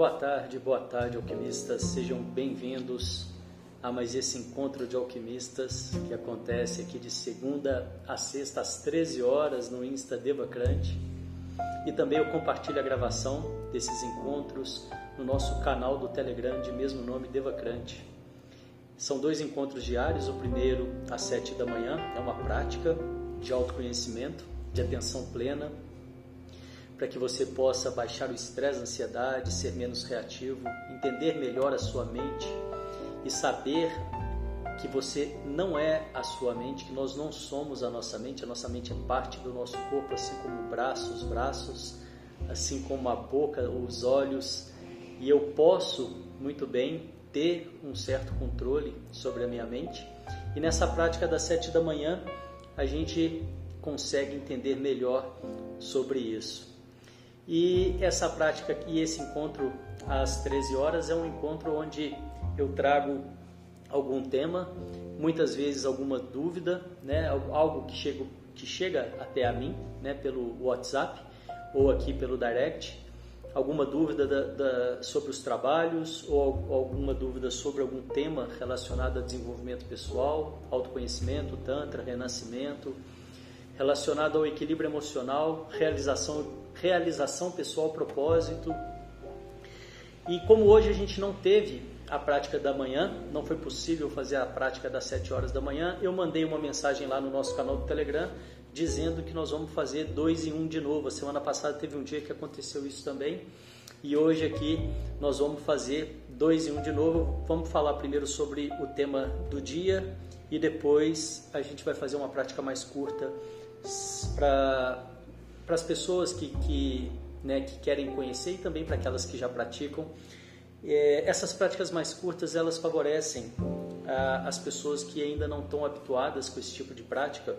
Boa tarde, boa tarde, alquimistas. Sejam bem-vindos a mais esse encontro de alquimistas que acontece aqui de segunda a sexta às 13 horas no Insta Devacrante. E também eu compartilho a gravação desses encontros no nosso canal do Telegram de mesmo nome, Devacrante. São dois encontros diários. O primeiro às 7 da manhã é uma prática de autoconhecimento, de atenção plena, para que você possa baixar o estresse, a ansiedade, ser menos reativo, entender melhor a sua mente e saber que você não é a sua mente, que nós não somos a nossa mente, a nossa mente é parte do nosso corpo, assim como o braço, os braços, assim como a boca, os olhos, e eu posso muito bem ter um certo controle sobre a minha mente. E nessa prática das sete da manhã, a gente consegue entender melhor sobre isso. E essa prática e esse encontro às 13 horas é um encontro onde eu trago algum tema, muitas vezes alguma dúvida, né, algo que chega, que chega até a mim, né, pelo WhatsApp ou aqui pelo direct, alguma dúvida da, da, sobre os trabalhos ou alguma dúvida sobre algum tema relacionado a desenvolvimento pessoal, autoconhecimento, tantra, renascimento, relacionado ao equilíbrio emocional, realização realização pessoal, propósito. E como hoje a gente não teve a prática da manhã, não foi possível fazer a prática das 7 horas da manhã, eu mandei uma mensagem lá no nosso canal do Telegram dizendo que nós vamos fazer dois em um de novo. A semana passada teve um dia que aconteceu isso também. E hoje aqui nós vamos fazer dois em um de novo. Vamos falar primeiro sobre o tema do dia e depois a gente vai fazer uma prática mais curta para para as pessoas que, que, né, que querem conhecer e também para aquelas que já praticam. É, essas práticas mais curtas elas favorecem ah, as pessoas que ainda não estão habituadas com esse tipo de prática.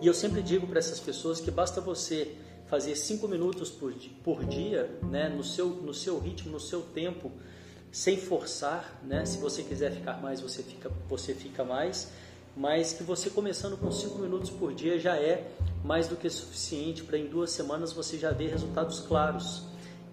E eu sempre digo para essas pessoas que basta você fazer cinco minutos por, por dia, né, no, seu, no seu ritmo, no seu tempo, sem forçar, né? Se você quiser ficar mais, você fica, você fica mais mas que você começando com 5 minutos por dia já é mais do que suficiente para em duas semanas você já ver resultados claros.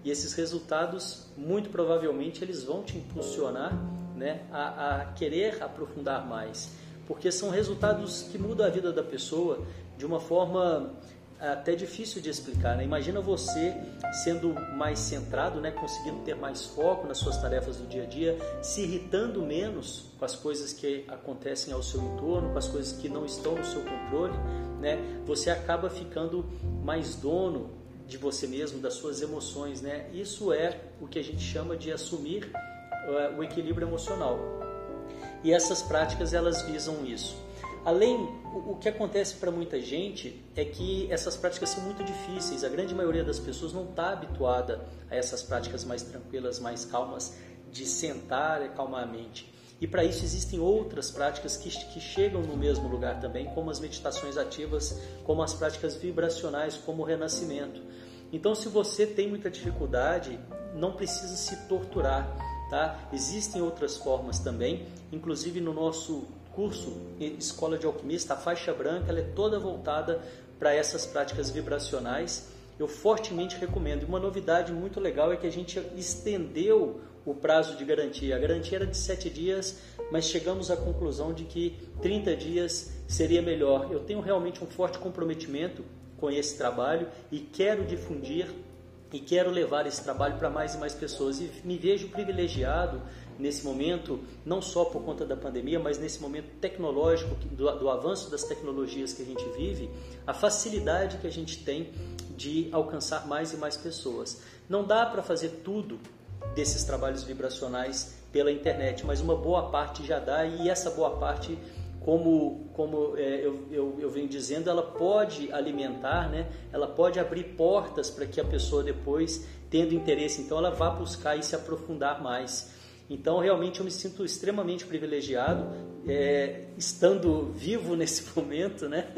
E esses resultados, muito provavelmente, eles vão te impulsionar né, a, a querer aprofundar mais, porque são resultados que mudam a vida da pessoa de uma forma até difícil de explicar. Né? Imagina você sendo mais centrado, né? conseguindo ter mais foco nas suas tarefas do dia a dia, se irritando menos com as coisas que acontecem ao seu entorno, com as coisas que não estão no seu controle. Né? Você acaba ficando mais dono de você mesmo, das suas emoções. Né? Isso é o que a gente chama de assumir uh, o equilíbrio emocional. E essas práticas elas visam isso. Além, o que acontece para muita gente é que essas práticas são muito difíceis. A grande maioria das pessoas não está habituada a essas práticas mais tranquilas, mais calmas, de sentar e acalmar a mente. E para isso existem outras práticas que, que chegam no mesmo lugar também, como as meditações ativas, como as práticas vibracionais, como o renascimento. Então, se você tem muita dificuldade, não precisa se torturar, tá? Existem outras formas também, inclusive no nosso curso Escola de Alquimista, a faixa branca, ela é toda voltada para essas práticas vibracionais. Eu fortemente recomendo. E uma novidade muito legal é que a gente estendeu o prazo de garantia. A garantia era de 7 dias, mas chegamos à conclusão de que 30 dias seria melhor. Eu tenho realmente um forte comprometimento com esse trabalho e quero difundir e quero levar esse trabalho para mais e mais pessoas. E me vejo privilegiado nesse momento, não só por conta da pandemia, mas nesse momento tecnológico, do, do avanço das tecnologias que a gente vive, a facilidade que a gente tem de alcançar mais e mais pessoas. Não dá para fazer tudo desses trabalhos vibracionais pela internet, mas uma boa parte já dá e essa boa parte como, como é, eu, eu, eu, venho dizendo, ela pode alimentar, né? ela pode abrir portas para que a pessoa depois, tendo interesse, então ela vá buscar e se aprofundar mais. Então, realmente, eu me sinto extremamente privilegiado, é, estando vivo nesse momento, né?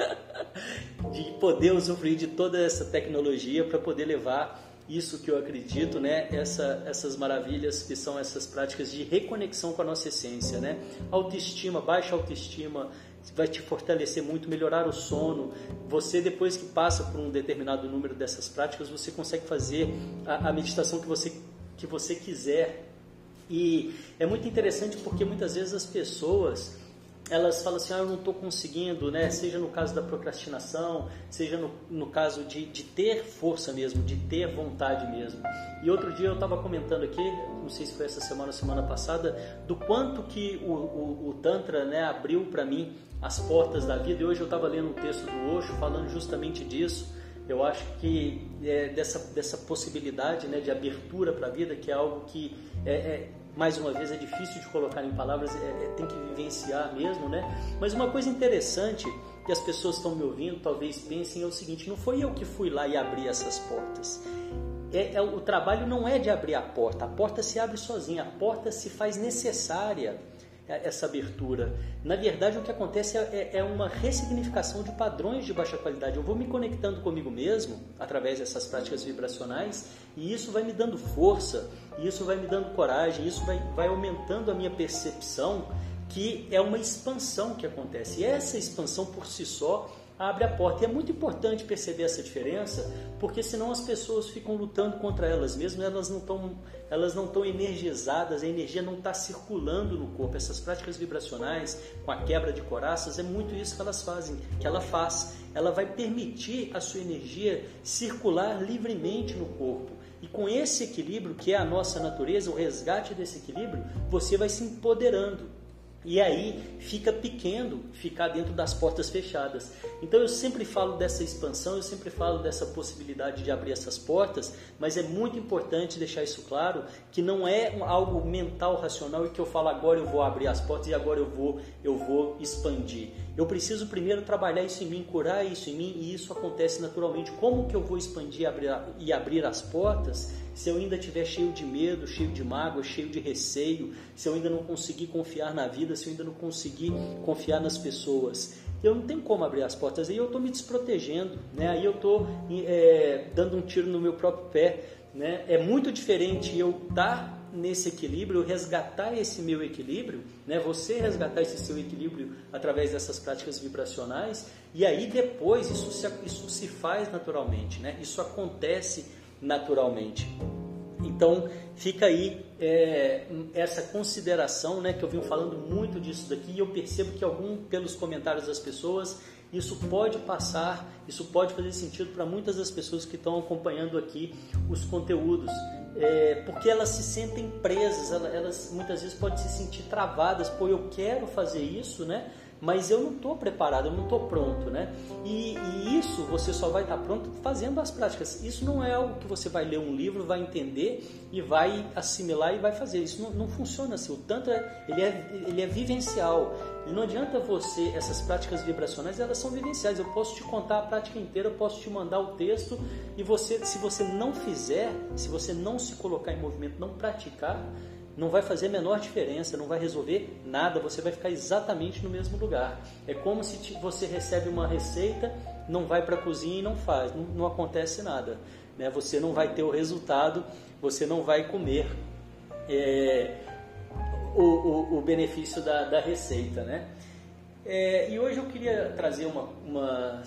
de poder usufruir de toda essa tecnologia para poder levar isso que eu acredito, né? Essa, essas maravilhas que são essas práticas de reconexão com a nossa essência, né? Autoestima, baixa autoestima, vai te fortalecer muito, melhorar o sono. Você, depois que passa por um determinado número dessas práticas, você consegue fazer a, a meditação que você que você quiser. E é muito interessante porque muitas vezes as pessoas elas falam assim, ah, eu não estou conseguindo, né? Seja no caso da procrastinação, seja no, no caso de, de ter força mesmo, de ter vontade mesmo. E outro dia eu estava comentando aqui, não sei se foi essa semana ou semana passada, do quanto que o, o, o Tantra né, abriu para mim as portas da vida. E hoje eu estava lendo um texto do Osho falando justamente disso. Eu acho que é, dessa, dessa possibilidade né, de abertura para a vida, que é algo que é, é mais uma vez é difícil de colocar em palavras, é, é, tem que vivenciar mesmo, né? Mas uma coisa interessante que as pessoas estão me ouvindo talvez pensem é o seguinte: não foi eu que fui lá e abri essas portas. É, é, o trabalho não é de abrir a porta, a porta se abre sozinha, a porta se faz necessária essa abertura. Na verdade, o que acontece é, é, uma ressignificação de padrões de baixa qualidade. Eu vou me conectando comigo mesmo através dessas práticas vibracionais e isso vai me dando força, isso vai me dando coragem, isso vai, vai aumentando a minha percepção que é uma expansão que acontece. E essa expansão por si só abre a porta. E é muito importante perceber essa diferença, porque senão as pessoas ficam lutando contra elas mesmas, elas não estão elas não estão energizadas, a energia não está circulando no corpo. Essas práticas vibracionais, com a quebra de coraças, é muito isso que elas fazem, que ela faz. Ela vai permitir a sua energia circular livremente no corpo. E com esse equilíbrio, que é a nossa natureza, o resgate desse equilíbrio, você vai se empoderando. E aí fica pequeno ficar dentro das portas fechadas. Então eu sempre falo dessa expansão, eu sempre falo dessa possibilidade de abrir essas portas, mas é muito importante deixar isso claro que não é algo mental racional e que eu falo agora eu vou abrir as portas e agora eu vou eu vou expandir. Eu preciso primeiro trabalhar isso em mim, curar isso em mim e isso acontece naturalmente. Como que eu vou expandir e abrir as portas? Se eu ainda estiver cheio de medo, cheio de mágoa, cheio de receio, se eu ainda não conseguir confiar na vida, se eu ainda não conseguir confiar nas pessoas. Eu não tenho como abrir as portas, aí eu estou me desprotegendo, né? aí eu estou é, dando um tiro no meu próprio pé. Né? É muito diferente eu estar nesse equilíbrio, resgatar esse meu equilíbrio, né? você resgatar esse seu equilíbrio através dessas práticas vibracionais, e aí depois isso se, isso se faz naturalmente, né? isso acontece naturalmente. Então fica aí é, essa consideração, né, que eu venho falando muito disso daqui e eu percebo que algum pelos comentários das pessoas isso pode passar, isso pode fazer sentido para muitas das pessoas que estão acompanhando aqui os conteúdos, é, porque elas se sentem presas, elas, muitas vezes podem se sentir travadas, pô, eu quero fazer isso, né? Mas eu não estou preparado, eu não estou pronto, né? E, e, isso você só vai estar tá pronto fazendo as práticas. Isso não é algo que você vai ler um livro, vai entender e vai assimilar e vai fazer. Isso não, não funciona assim. O Tantra ele é, ele é vivencial. E não adianta você, essas práticas vibracionais, elas são vivenciais. Eu posso te contar a prática inteira, eu posso te mandar o texto e você, se você não fizer, se você não se colocar em movimento, não praticar, não vai fazer a menor diferença, não vai resolver nada, você vai ficar exatamente no mesmo lugar. É como se você recebe uma receita, não vai para a cozinha e não faz, não, não acontece nada. Né? Você não vai ter o resultado, você não vai comer é, o, o, o, benefício da, da receita. Né? É, e hoje eu queria trazer uma, uma,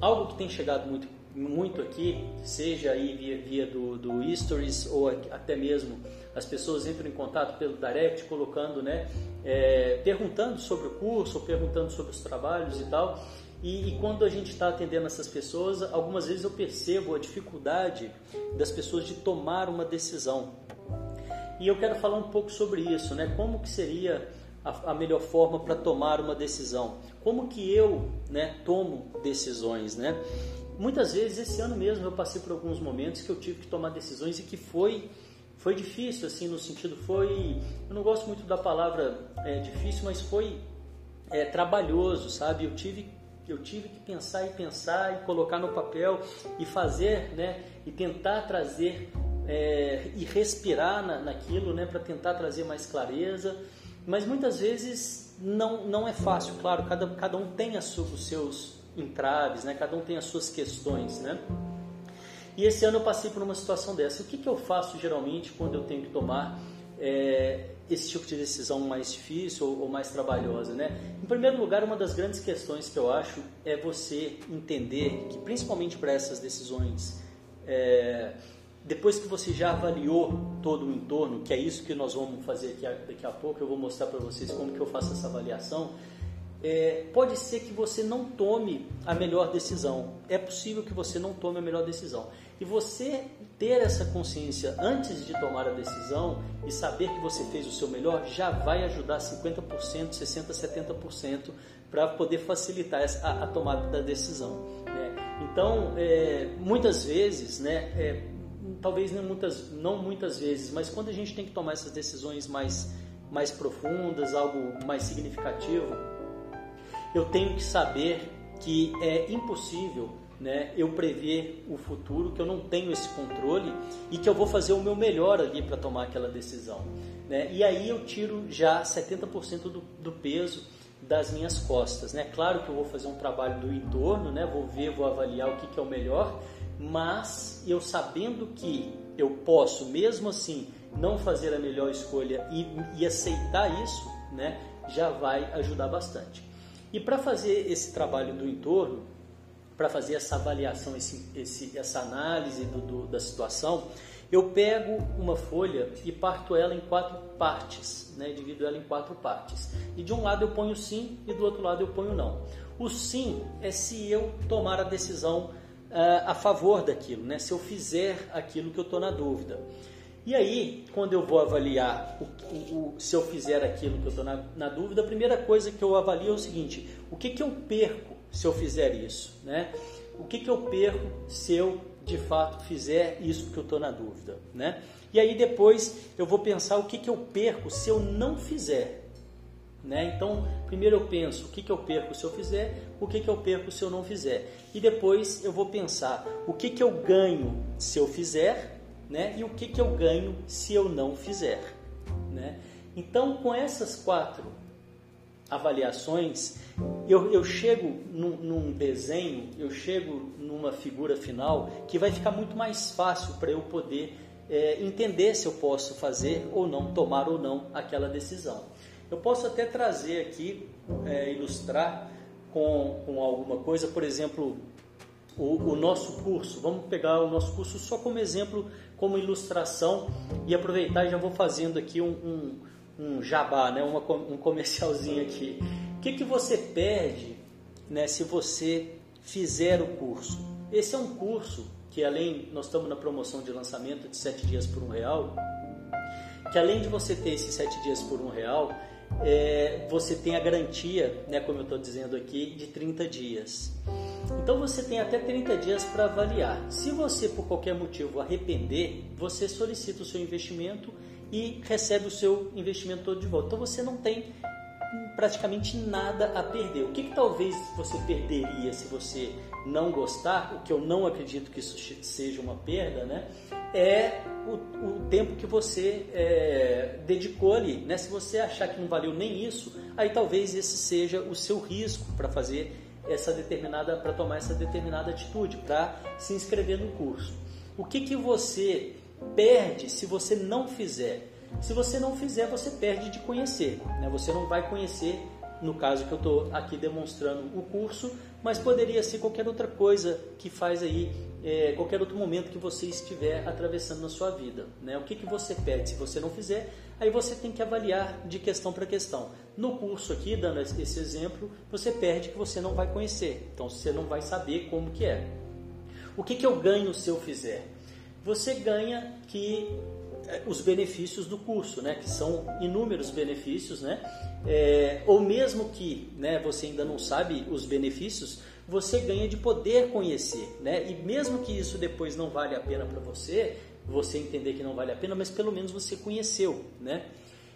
algo que tem chegado muito, muito aqui, seja aí via, via do, do Stories ou até mesmo as pessoas entram em contato pelo direct, colocando, né, é, perguntando sobre o curso, perguntando sobre os trabalhos e tal. E, e quando a gente está atendendo essas pessoas, algumas vezes eu percebo a dificuldade das pessoas de tomar uma decisão. E eu quero falar um pouco sobre isso, né? Como que seria a, a melhor forma para tomar uma decisão? Como que eu, né, tomo decisões, né? Muitas vezes esse ano mesmo eu passei por alguns momentos que eu tive que tomar decisões e que foi foi difícil, assim, no sentido, foi. Eu não gosto muito da palavra é, difícil, mas foi é, trabalhoso, sabe? Eu tive, eu tive que pensar e pensar e colocar no papel e fazer, né? E tentar trazer é, e respirar na, naquilo, né? Para tentar trazer mais clareza. Mas muitas vezes não, não é fácil, claro, cada, cada um tem as, os seus entraves, né? Cada um tem as suas questões, né? E esse ano eu passei por uma situação dessa. O que, que eu faço geralmente quando eu tenho que tomar é, esse tipo de decisão mais difícil ou, ou, mais trabalhosa, né? Em primeiro lugar, uma das grandes questões que eu acho é você entender que, principalmente para essas decisões é, depois que você já avaliou todo o entorno, que é isso que nós vamos fazer aqui, daqui a pouco, eu vou mostrar para vocês como que eu faço essa avaliação. É, pode ser que você não tome a melhor decisão. É possível que você não tome a melhor decisão. E você ter essa consciência antes de tomar a decisão e saber que você fez o seu melhor já vai ajudar 50%, 60%, 70% para poder facilitar a, a, tomada da decisão. Né? Então, é, muitas vezes, né, é, talvez não muitas, não muitas vezes, mas quando a gente tem que tomar essas decisões mais, mais profundas, algo mais significativo, eu tenho que saber que é impossível né, eu prever o futuro, que eu não tenho esse controle e que eu vou fazer o meu melhor ali para tomar aquela decisão. Né? E aí eu tiro já 70% do, do peso das minhas costas. Né? Claro que eu vou fazer um trabalho do entorno, né? vou ver, vou avaliar o que, que é o melhor, mas eu sabendo que eu posso, mesmo assim, não fazer a melhor escolha e, e aceitar isso, né? já vai ajudar bastante. E para fazer esse trabalho do entorno, para fazer essa avaliação, esse, esse, essa análise do, do, da situação, eu pego uma folha e parto ela em quatro partes, né? divido ela em quatro partes. E de um lado eu ponho sim e do outro lado eu ponho não. O sim é se eu tomar a decisão uh, a favor daquilo, né? se eu fizer aquilo que eu estou na dúvida. E aí, quando eu vou avaliar o, o, o, se eu fizer aquilo que eu estou na, na, dúvida, a primeira coisa que eu avalio é o seguinte: o que, que eu perco se eu fizer isso? Né? O que, que eu perco se eu de fato fizer isso que eu estou na dúvida, né? E aí depois eu vou pensar o que, que eu perco se eu não fizer, né? Então primeiro eu penso o que, que eu perco se eu fizer, o que, que eu perco se eu não fizer, e depois eu vou pensar o que, que eu ganho se eu fizer, né? E o que, que eu ganho se eu não fizer, né? Então com essas quatro avaliações eu, eu chego num, num, desenho, eu chego numa figura final que vai ficar muito mais fácil para eu poder é, entender se eu posso fazer ou não, tomar ou não aquela decisão. Eu posso até trazer aqui, é, ilustrar com, com alguma coisa, por exemplo, o, o, nosso curso. Vamos pegar o nosso curso só como exemplo, como ilustração e aproveitar já vou fazendo aqui um, um, um jabá, né? Uma, um comercialzinho aqui que, que você perde né, se você fizer o curso? Esse é um curso que além, nós estamos na promoção de lançamento de 7 dias por um real, que além de você ter esses 7 dias por um real, é, você tem a garantia, né, como eu estou dizendo aqui, de 30 dias. Então você tem até 30 dias para avaliar. Se você por qualquer motivo arrepender, você solicita o seu investimento e recebe o seu investimento todo de volta. Então você não tem praticamente nada a perder. O que, que, talvez você perderia se você não gostar, o que eu não acredito que isso seja uma perda, né? É o, o tempo que você é, dedicou ali. Né? Se você achar que não valeu nem isso, aí talvez esse seja o seu risco para fazer essa determinada, para tomar essa determinada atitude, para se inscrever no curso. O que, que você perde se você não fizer? Se você não fizer, você perde de conhecer. Né? Você não vai conhecer, no caso que eu estou aqui demonstrando o curso, mas poderia ser qualquer outra coisa que faz aí, é, qualquer outro momento que você estiver atravessando na sua vida. Né? O que, que você perde se você não fizer? Aí você tem que avaliar de questão para questão. No curso aqui, dando esse exemplo, você perde que você não vai conhecer. Então você não vai saber como que é. O que, que eu ganho se eu fizer? Você ganha que os benefícios do curso, né? que são inúmeros benefícios, né? É, ou mesmo que né, você ainda não sabe os benefícios, você ganha de poder conhecer. Né? E mesmo que isso depois não vale a pena para você, você entender que não vale a pena, mas pelo menos você conheceu. Né?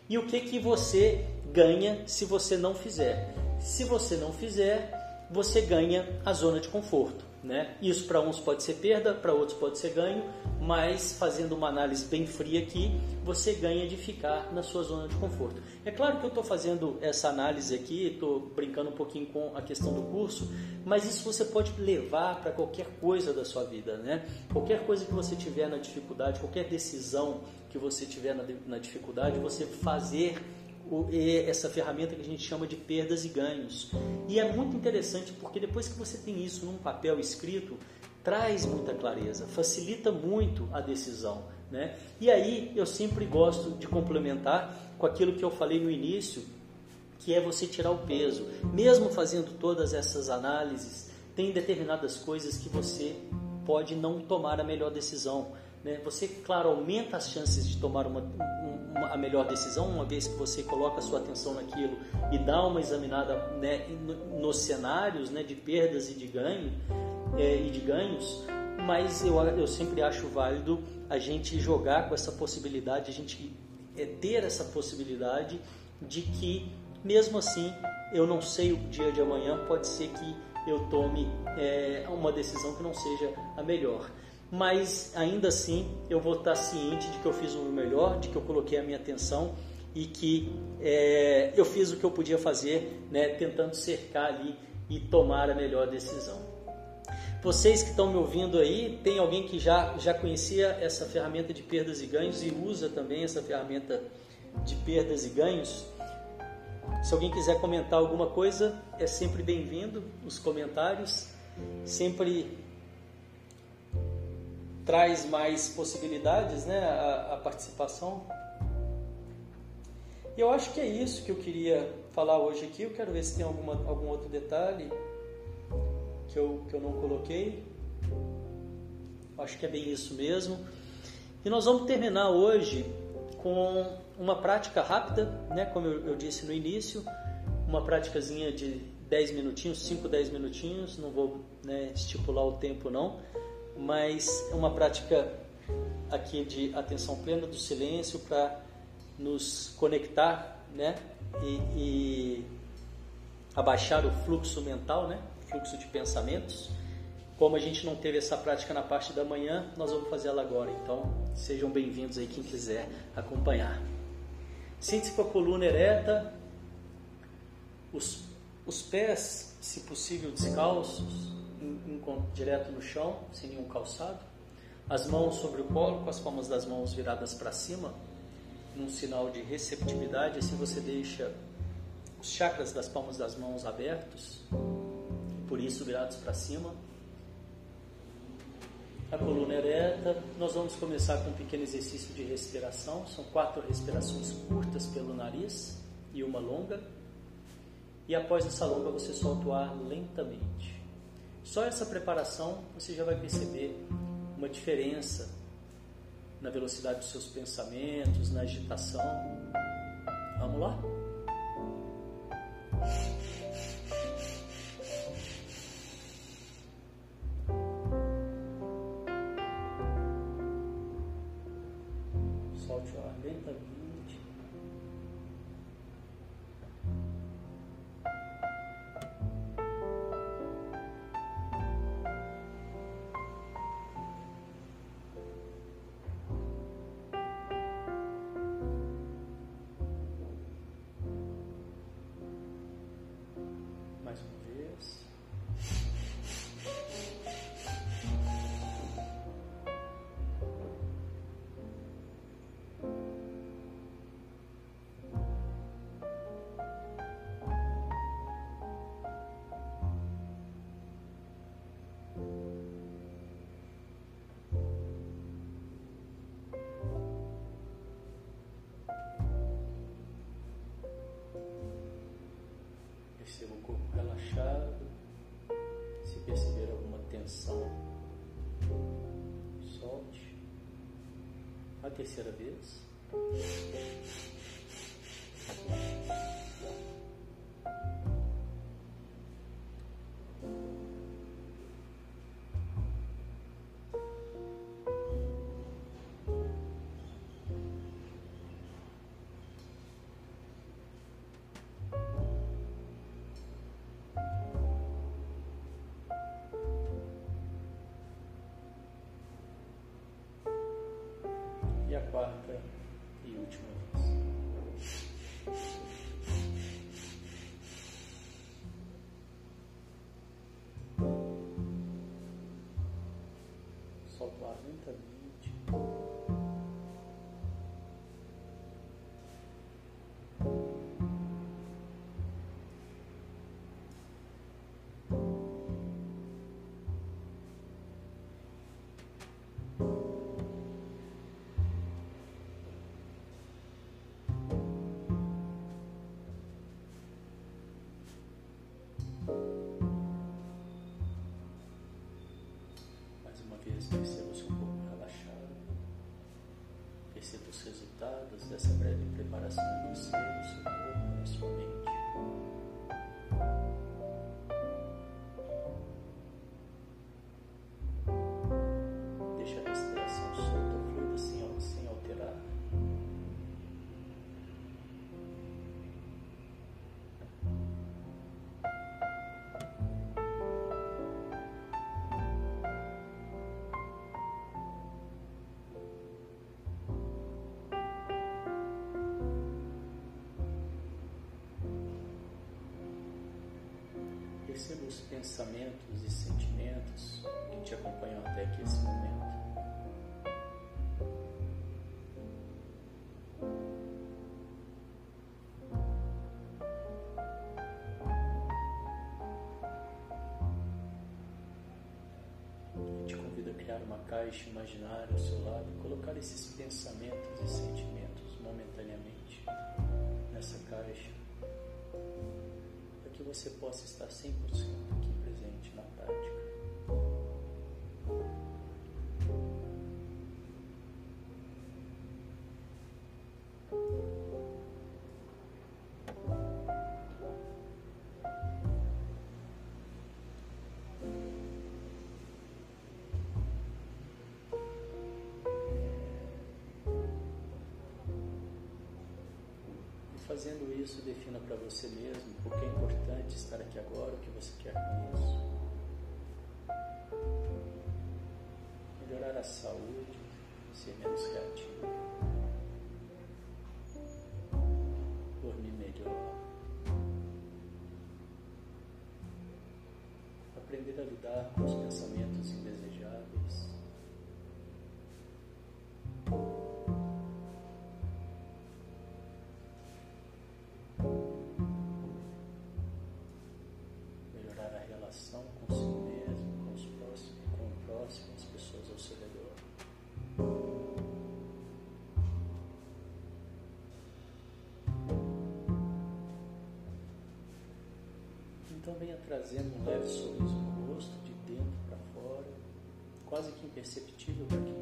E o que, que você ganha se você não fizer? Se você não fizer, você ganha a zona de conforto. Né? Isso para uns pode ser perda, para outros pode ser ganho, mas fazendo uma análise bem fria aqui, você ganha de ficar na sua zona de conforto. É claro que eu estou fazendo essa análise aqui, estou brincando um pouquinho com a questão do curso, mas isso você pode levar para qualquer coisa da sua vida, né? Qualquer coisa que você tiver na dificuldade, qualquer decisão que você tiver na, na dificuldade, você fazer essa ferramenta que a gente chama de perdas e ganhos. E é muito interessante porque depois que você tem isso num papel escrito, traz muita clareza, facilita muito a decisão. Né? E aí eu sempre gosto de complementar com aquilo que eu falei no início, que é você tirar o peso. Mesmo fazendo todas essas análises, tem determinadas coisas que você pode não tomar a melhor decisão. Né? Você, claro, aumenta as chances de tomar uma, a melhor decisão, uma vez que você coloca a sua atenção naquilo e dá uma examinada né, nos cenários né, de perdas e de ganho é, e de ganhos, mas eu, eu sempre acho válido a gente jogar com essa possibilidade, a gente é, ter essa possibilidade de que, mesmo assim, eu não sei o dia de amanhã, pode ser que eu tome é, uma decisão que não seja a melhor. Mas ainda assim eu vou estar ciente de que eu fiz o melhor, de que eu coloquei a minha atenção e que é, eu fiz o que eu podia fazer, né, tentando cercar ali e tomar a melhor decisão. Vocês que estão me ouvindo aí, tem alguém que já, já conhecia essa ferramenta de perdas e ganhos e usa também essa ferramenta de perdas e ganhos? Se alguém quiser comentar alguma coisa, é sempre bem-vindo. Os comentários sempre traz mais possibilidades, né, a, a participação. E eu acho que é isso que eu queria falar hoje aqui. Eu quero ver se tem alguma, algum outro detalhe que eu, que eu não coloquei. Acho que é bem isso mesmo. E nós vamos terminar hoje com uma prática rápida, né? como eu, eu disse no início, uma práticazinha de 10 minutinhos, 5, 10 minutinhos, não vou né, estipular o tempo não, mas é uma prática aqui de atenção plena do silêncio para nos conectar né, e, e abaixar o fluxo mental, né? fluxo de pensamentos. Como a gente não teve essa prática na parte da manhã, nós vamos fazer ela agora. Então, sejam bem-vindos aí quem quiser acompanhar. Sinta-se com a coluna ereta, os, os pés, se possível, descalços, em, em, direto no chão, sem nenhum calçado. As mãos sobre o colo, com as palmas das mãos viradas para cima, num sinal de receptividade. Assim você deixa os chakras das palmas das mãos abertos por isso virados para cima. A coluna ereta. Nós vamos começar com um pequeno exercício de respiração. São quatro respirações curtas pelo nariz e uma longa. E após essa longa você solta o ar lentamente. Só essa preparação você já vai perceber uma diferença na velocidade dos seus pensamentos, na agitação. Vamos lá? A terceira vez. Quarta e última vez. Solta o ar lentamente. resultados dessa breve preparação do você, seu corpo, sua mente. Perceba os pensamentos e sentimentos que te acompanham até aqui esse momento. caixa imaginária ao seu lado e colocar esses pensamentos e sentimentos momentaneamente nessa caixa, que você possa estar 100% aqui presente na prática. Fazendo isso, defina para você mesmo por que é importante estar aqui agora, o que você quer com isso. Melhorar a saúde, ser menos reativo. Dormir melhor. Aprender a lidar com os pensamentos indesejáveis. Também trazendo um leve sorriso no rosto, de dentro para fora, quase que imperceptível para quem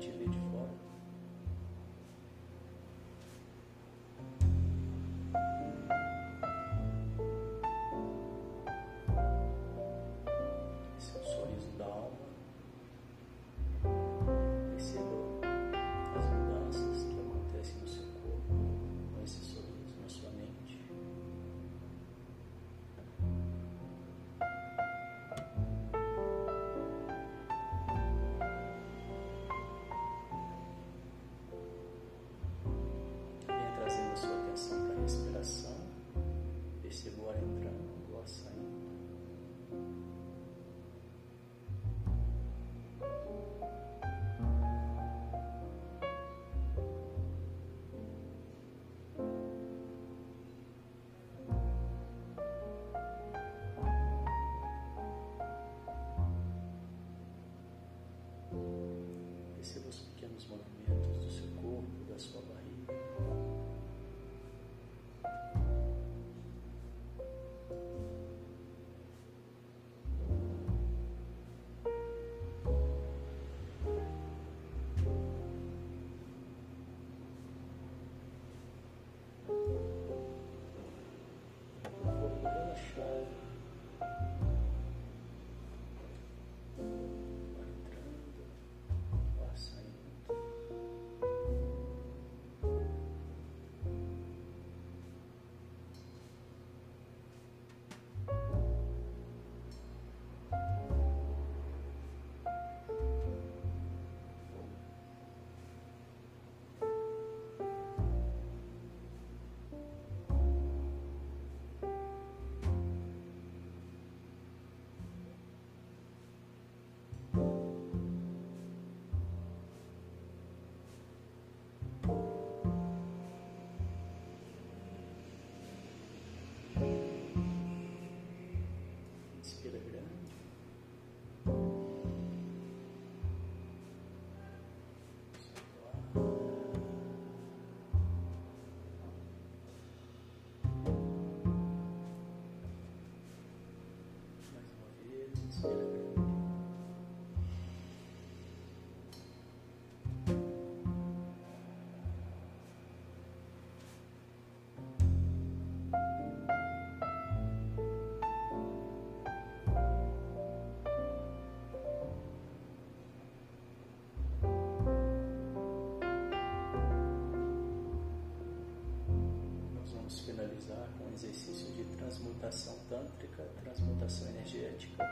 transmutação tântrica, transmutação energética,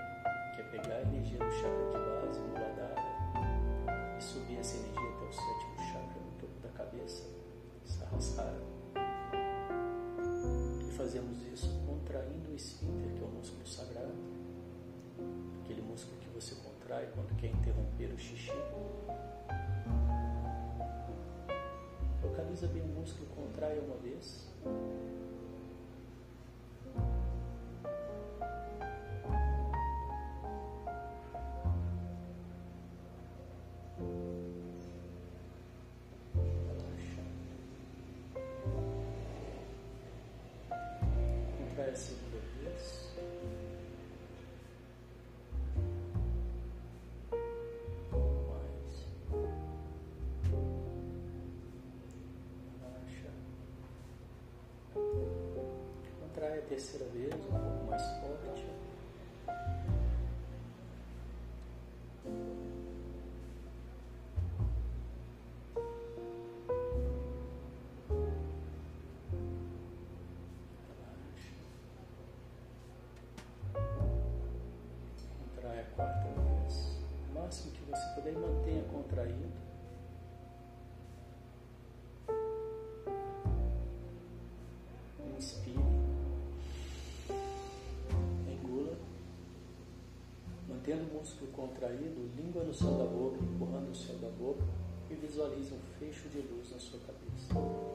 que é pegar a energia do chakra de base, Muladhara, e subir essa energia até o sétimo chakra no topo da cabeça, Sahasrara. E fazemos isso contraindo o esfíncter, que é o músculo sagrado aquele músculo que você contrai quando quer interromper o xixi. Localiza bem o músculo, contrai uma vez. Terceira vez, um pouco mais forte. Contrai a quarta vez. O máximo que você puder mantenha contraído. O músculo contraído, língua no céu da boca, empurrando o céu da boca e visualize um fecho de luz na sua cabeça.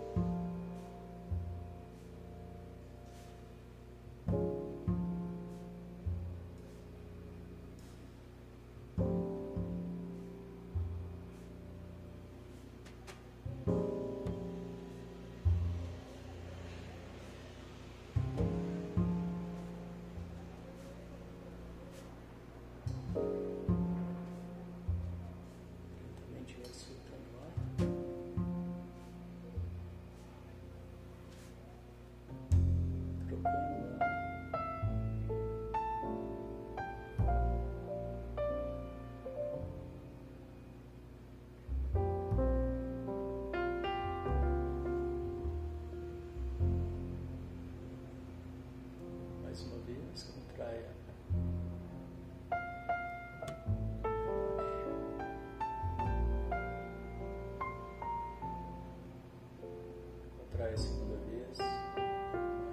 Contrai a segunda vez.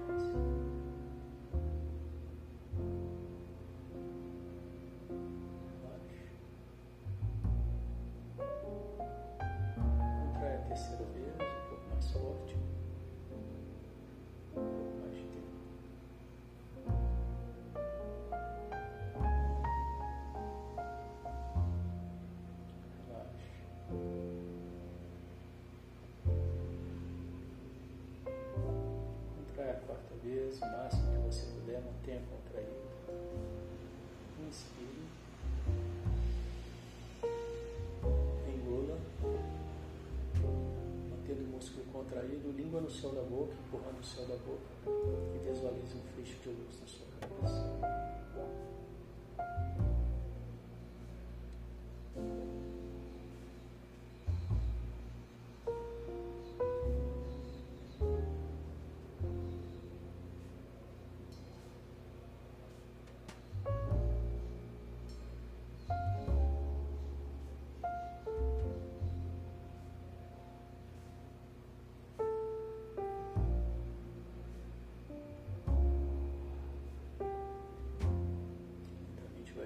Mais. Baixo. Contrai a terceira quarta vez, o máximo que você puder, mantenha contraído. Inspire. Engula. Mantendo o músculo contraído, língua no céu da boca, empurrando o céu da boca. E visualize um fecho de luz na sua cabeça.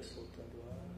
Vai soltando ar.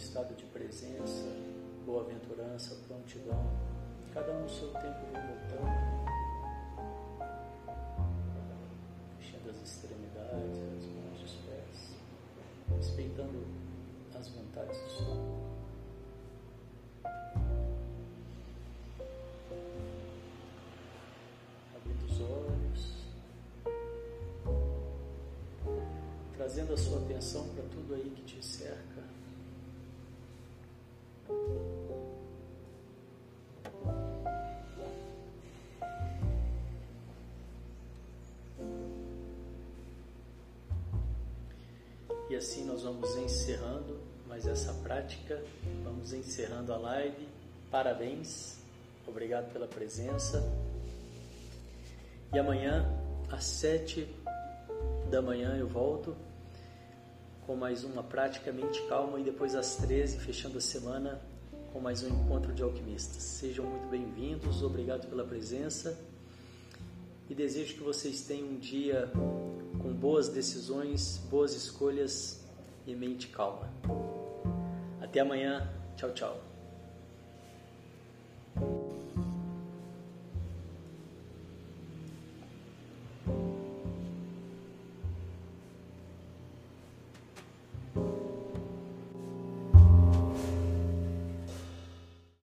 Estado de presença, boa-aventurança, prontidão, cada um no seu tempo vem voltando. Fechando as extremidades, as mãos, os pés, respeitando as vontades do Senhor. trazendo a sua atenção para tudo aí que te cerca. Assim nós vamos encerrando mais essa prática, vamos encerrando a live. Parabéns, obrigado pela presença. E amanhã, às sete da manhã, eu volto com mais uma praticamente calma e depois às 13, fechando a semana com mais um encontro de alquimistas. Sejam muito bem-vindos, obrigado pela presença e desejo que vocês tenham um dia boas decisões, boas escolhas e mente calma. Até amanhã, tchau, tchau.